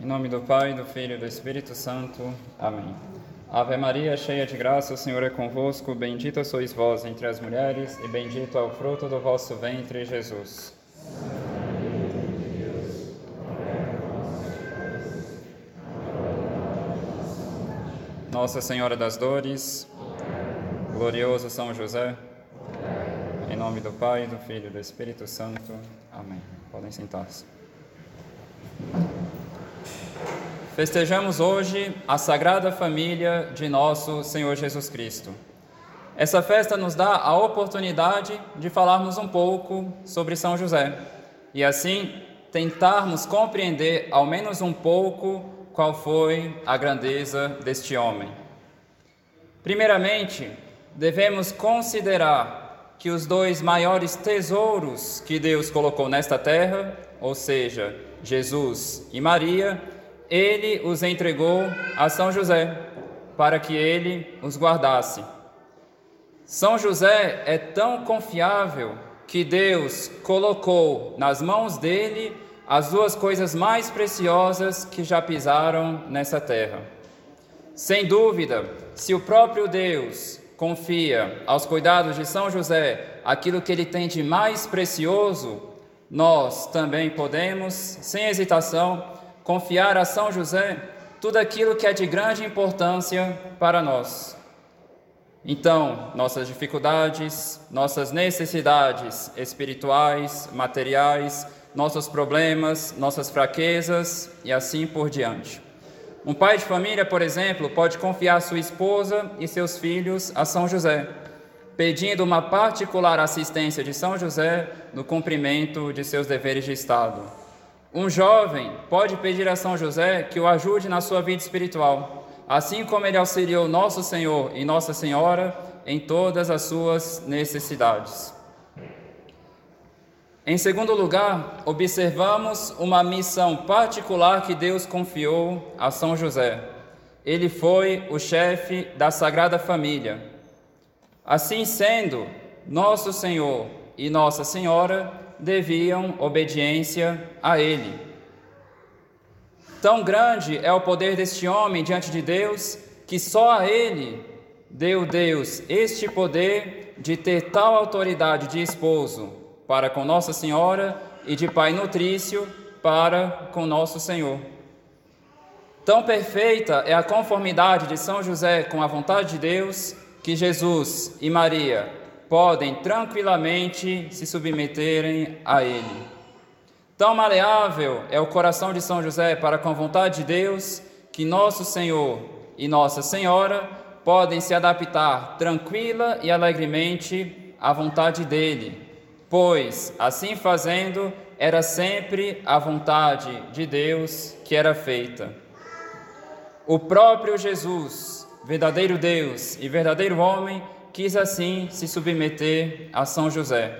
Em nome do Pai, do Filho e do Espírito Santo. Amém. Ave Maria, cheia de graça, o Senhor é convosco. Bendita sois vós entre as mulheres, e bendito é o fruto do vosso ventre, Jesus. Nossa Senhora das Dores, glorioso São José, em nome do Pai, do Filho e do Espírito Santo. Amém. Podem sentar-se. Festejamos hoje a Sagrada Família de nosso Senhor Jesus Cristo. Essa festa nos dá a oportunidade de falarmos um pouco sobre São José e assim tentarmos compreender ao menos um pouco qual foi a grandeza deste homem. Primeiramente, devemos considerar que os dois maiores tesouros que Deus colocou nesta terra, ou seja, Jesus e Maria, ele os entregou a São José, para que ele os guardasse. São José é tão confiável que Deus colocou nas mãos dele as duas coisas mais preciosas que já pisaram nessa terra. Sem dúvida, se o próprio Deus confia aos cuidados de São José aquilo que ele tem de mais precioso, nós também podemos, sem hesitação, confiar a São José tudo aquilo que é de grande importância para nós. Então, nossas dificuldades, nossas necessidades espirituais, materiais, nossos problemas, nossas fraquezas e assim por diante. Um pai de família, por exemplo, pode confiar sua esposa e seus filhos a São José, pedindo uma particular assistência de São José no cumprimento de seus deveres de Estado. Um jovem pode pedir a São José que o ajude na sua vida espiritual, assim como ele auxiliou nosso Senhor e Nossa Senhora em todas as suas necessidades. Em segundo lugar, observamos uma missão particular que Deus confiou a São José. Ele foi o chefe da Sagrada Família. Assim sendo, nosso Senhor e Nossa Senhora deviam obediência a ele. Tão grande é o poder deste homem diante de Deus que só a ele deu Deus este poder de ter tal autoridade de esposo para com Nossa Senhora e de pai nutrício para com nosso Senhor. Tão perfeita é a conformidade de São José com a vontade de Deus que Jesus e Maria podem tranquilamente se submeterem a Ele. Tão maleável é o coração de São José para com a vontade de Deus que nosso Senhor e Nossa Senhora podem se adaptar tranquila e alegremente à vontade dele, pois, assim fazendo, era sempre a vontade de Deus que era feita. O próprio Jesus, verdadeiro Deus e verdadeiro homem, quis assim se submeter a São José.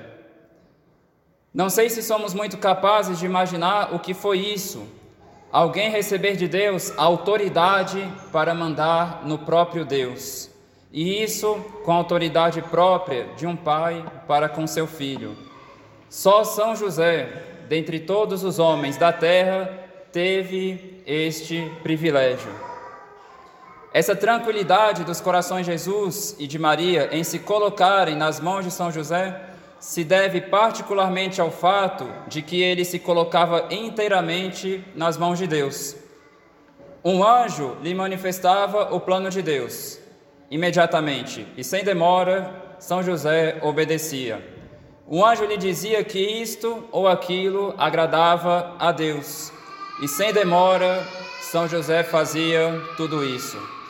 Não sei se somos muito capazes de imaginar o que foi isso. Alguém receber de Deus a autoridade para mandar no próprio Deus. E isso com a autoridade própria de um pai para com seu filho. Só São José, dentre todos os homens da terra, teve este privilégio. Essa tranquilidade dos corações de Jesus e de Maria em se colocarem nas mãos de São José se deve particularmente ao fato de que ele se colocava inteiramente nas mãos de Deus. Um anjo lhe manifestava o plano de Deus. Imediatamente e sem demora, São José obedecia. Um anjo lhe dizia que isto ou aquilo agradava a Deus. E sem demora, São José fazia tudo isso.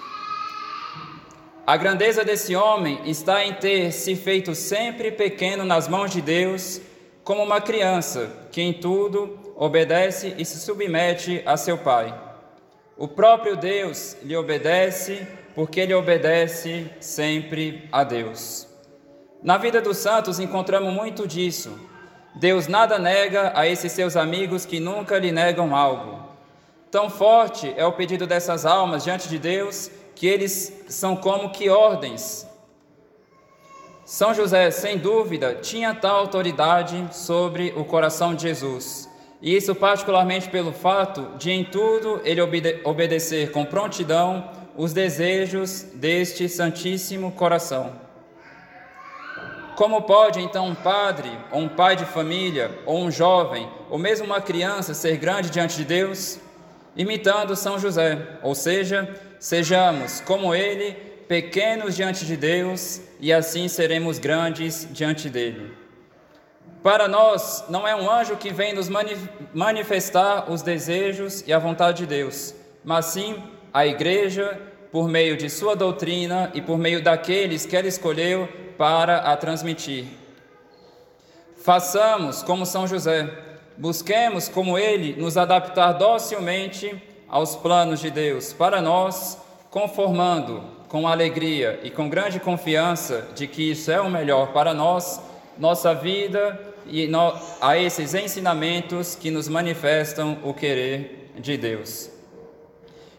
A grandeza desse homem está em ter se feito sempre pequeno nas mãos de Deus, como uma criança que em tudo obedece e se submete a seu pai. O próprio Deus lhe obedece porque ele obedece sempre a Deus. Na vida dos santos encontramos muito disso. Deus nada nega a esses seus amigos que nunca lhe negam algo. Tão forte é o pedido dessas almas diante de Deus que eles são como que ordens. São José, sem dúvida, tinha tal autoridade sobre o coração de Jesus. E isso particularmente pelo fato de em tudo ele obede obedecer com prontidão os desejos deste Santíssimo Coração. Como pode então um padre, ou um pai de família, ou um jovem, ou mesmo uma criança ser grande diante de Deus? Imitando São José, ou seja, sejamos como ele, pequenos diante de Deus, e assim seremos grandes diante dele. Para nós, não é um anjo que vem nos manifestar os desejos e a vontade de Deus, mas sim a igreja, por meio de sua doutrina e por meio daqueles que ela escolheu para a transmitir. Façamos como São José, busquemos como ele nos adaptar docilmente aos planos de Deus para nós, conformando com alegria e com grande confiança de que isso é o melhor para nós, nossa vida e a esses ensinamentos que nos manifestam o querer de Deus.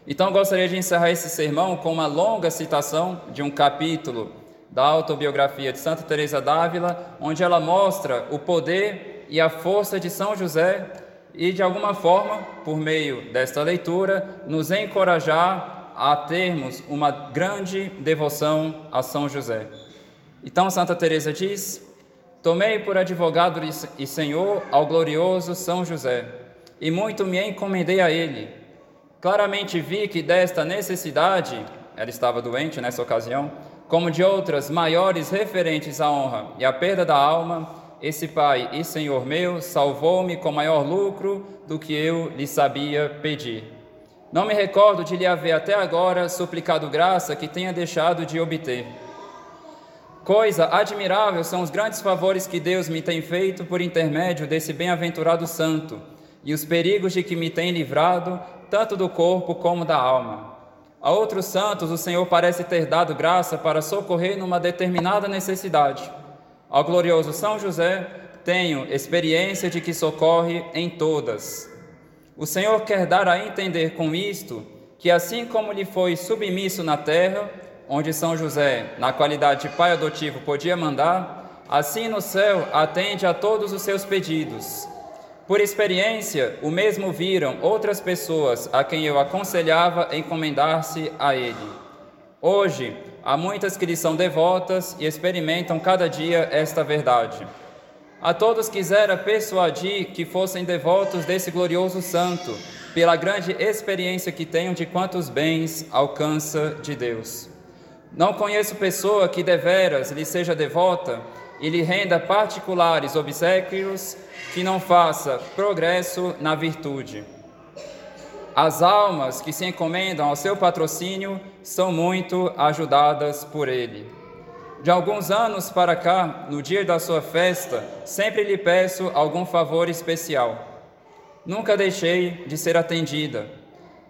Então gostaria de encerrar esse sermão com uma longa citação de um capítulo da autobiografia de Santa Teresa d'Ávila, onde ela mostra o poder e a força de São José e de alguma forma, por meio desta leitura, nos encorajar a termos uma grande devoção a São José. Então Santa Teresa diz: Tomei por advogado e senhor ao glorioso São José, e muito me encomendei a ele Claramente vi que desta necessidade, ela estava doente nessa ocasião, como de outras maiores referentes à honra e à perda da alma, esse Pai e Senhor meu salvou-me com maior lucro do que eu lhe sabia pedir. Não me recordo de lhe haver até agora suplicado graça que tenha deixado de obter. Coisa admirável são os grandes favores que Deus me tem feito por intermédio desse bem-aventurado santo e os perigos de que me tem livrado tanto do corpo como da alma. A outros santos o Senhor parece ter dado graça para socorrer numa determinada necessidade. Ao glorioso São José, tenho experiência de que socorre em todas. O Senhor quer dar a entender com isto que, assim como lhe foi submisso na terra, onde São José, na qualidade de pai adotivo, podia mandar, assim no céu atende a todos os seus pedidos por experiência, o mesmo viram outras pessoas a quem eu aconselhava encomendar-se a Ele. Hoje, há muitas que lhe são devotas e experimentam cada dia esta verdade. A todos quisera persuadir que fossem devotos desse glorioso santo, pela grande experiência que tenham de quantos bens alcança de Deus. Não conheço pessoa que deveras lhe seja devota e lhe renda particulares obsequios que não faça progresso na virtude. As almas que se encomendam ao seu patrocínio são muito ajudadas por ele. De alguns anos para cá, no dia da sua festa, sempre lhe peço algum favor especial. Nunca deixei de ser atendida.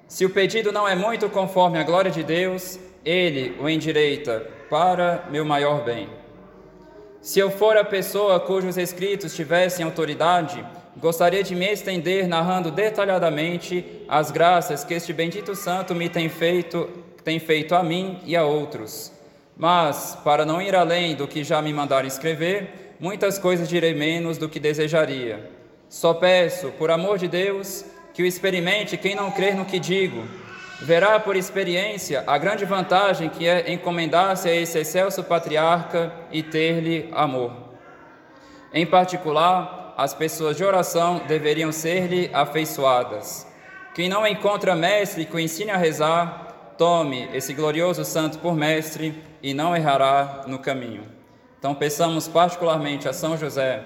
Se o pedido não é muito conforme a glória de Deus, ele o endireita para meu maior bem. Se eu for a pessoa cujos escritos tivessem autoridade, gostaria de me estender narrando detalhadamente as graças que este bendito santo me tem feito, tem feito a mim e a outros. Mas, para não ir além do que já me mandaram escrever, muitas coisas direi menos do que desejaria. Só peço, por amor de Deus, que o experimente quem não crer no que digo, verá por experiência a grande vantagem que é encomendar-se a esse excelso patriarca e ter-lhe amor. Em particular, as pessoas de oração deveriam ser-lhe afeiçoadas. Quem não encontra mestre que o ensine a rezar, tome esse glorioso santo por mestre e não errará no caminho. Então, peçamos particularmente a São José,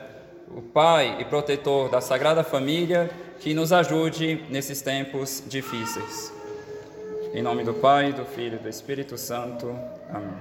o Pai e protetor da Sagrada Família, que nos ajude nesses tempos difíceis. Em nome do Pai, do Filho e do Espírito Santo. Amém.